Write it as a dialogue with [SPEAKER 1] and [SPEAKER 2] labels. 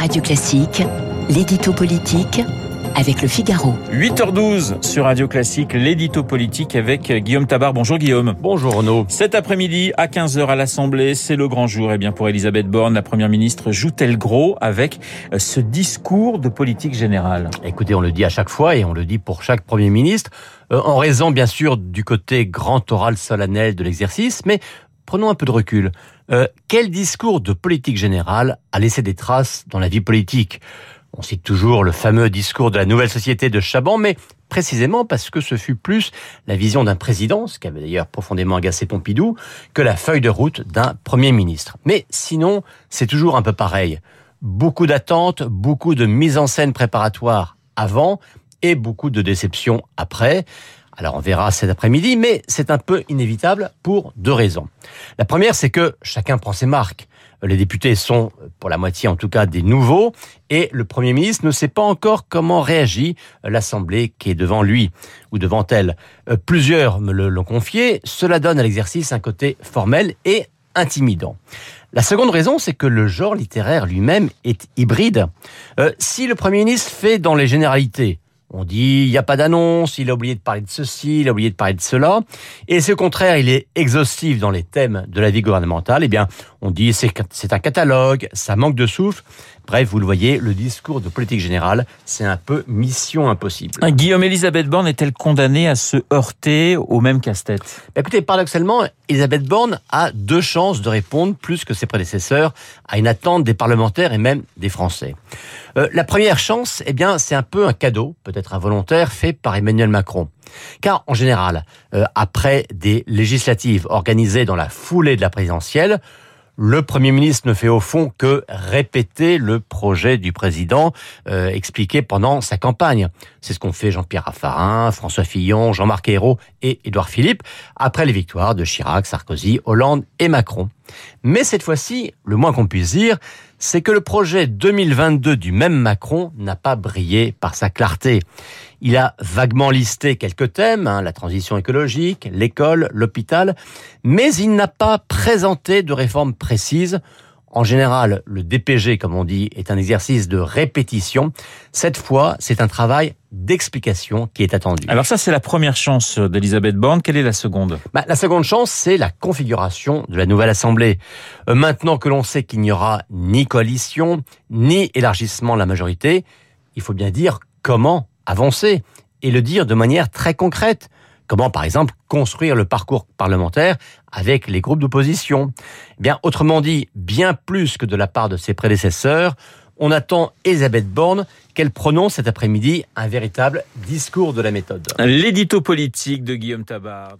[SPEAKER 1] Radio Classique, l'édito politique avec le Figaro.
[SPEAKER 2] 8h12 sur Radio Classique, l'édito politique avec Guillaume Tabar. Bonjour Guillaume.
[SPEAKER 3] Bonjour Renaud.
[SPEAKER 2] Cet après-midi, à 15h à l'Assemblée, c'est le grand jour. Et eh bien pour Elisabeth Borne, la Première ministre joue-t-elle gros avec euh, ce discours de politique générale?
[SPEAKER 3] Écoutez, on le dit à chaque fois et on le dit pour chaque Premier ministre, euh, en raison bien sûr du côté grand oral solennel de l'exercice, mais prenons un peu de recul. Euh, quel discours de politique générale a laissé des traces dans la vie politique? On cite toujours le fameux discours de la nouvelle société de Chaban, mais précisément parce que ce fut plus la vision d'un président, ce qui avait d'ailleurs profondément agacé Pompidou, que la feuille de route d'un premier ministre. Mais sinon, c'est toujours un peu pareil. Beaucoup d'attentes, beaucoup de mise en scène préparatoire avant et beaucoup de déceptions après. Alors on verra cet après-midi, mais c'est un peu inévitable pour deux raisons. La première, c'est que chacun prend ses marques. Les députés sont, pour la moitié en tout cas, des nouveaux, et le Premier ministre ne sait pas encore comment réagit l'Assemblée qui est devant lui ou devant elle. Euh, plusieurs me l'ont confié, cela donne à l'exercice un côté formel et intimidant. La seconde raison, c'est que le genre littéraire lui-même est hybride. Euh, si le Premier ministre fait dans les généralités, on dit, il n'y a pas d'annonce, il a oublié de parler de ceci, il a oublié de parler de cela. Et c'est au contraire, il est exhaustif dans les thèmes de la vie gouvernementale. Eh bien, on dit, c'est un catalogue, ça manque de souffle. Bref, vous le voyez, le discours de politique générale, c'est un peu mission impossible.
[SPEAKER 2] Guillaume Elisabeth Borne est-elle condamnée à se heurter au même casse-tête?
[SPEAKER 3] Bah, Écoutez, paradoxalement, Elisabeth Borne a deux chances de répondre plus que ses prédécesseurs à une attente des parlementaires et même des Français. Euh, la première chance, eh bien, c'est un peu un cadeau, peut-être involontaire, fait par Emmanuel Macron. Car en général, euh, après des législatives organisées dans la foulée de la présidentielle, le Premier ministre ne fait au fond que répéter le projet du président euh, expliqué pendant sa campagne. C'est ce qu'ont fait Jean-Pierre Raffarin, François Fillon, Jean-Marc Ayrault et Édouard Philippe après les victoires de Chirac, Sarkozy, Hollande et Macron. Mais cette fois-ci, le moins qu'on puisse dire, c'est que le projet 2022 du même Macron n'a pas brillé par sa clarté. Il a vaguement listé quelques thèmes, hein, la transition écologique, l'école, l'hôpital, mais il n'a pas présenté de réforme précise en général, le DPG, comme on dit, est un exercice de répétition. Cette fois, c'est un travail d'explication qui est attendu.
[SPEAKER 2] Alors ça, c'est la première chance d'Elisabeth Borne. Quelle est la seconde?
[SPEAKER 3] Bah, La seconde chance, c'est la configuration de la nouvelle Assemblée. Euh, maintenant que l'on sait qu'il n'y aura ni coalition, ni élargissement de la majorité, il faut bien dire comment avancer et le dire de manière très concrète. Comment, par exemple, construire le parcours parlementaire avec les groupes d'opposition? Eh Bien, autrement dit, bien plus que de la part de ses prédécesseurs, on attend Elisabeth Borne qu'elle prononce cet après-midi un véritable discours de la méthode.
[SPEAKER 2] L'édito politique de Guillaume Tabar.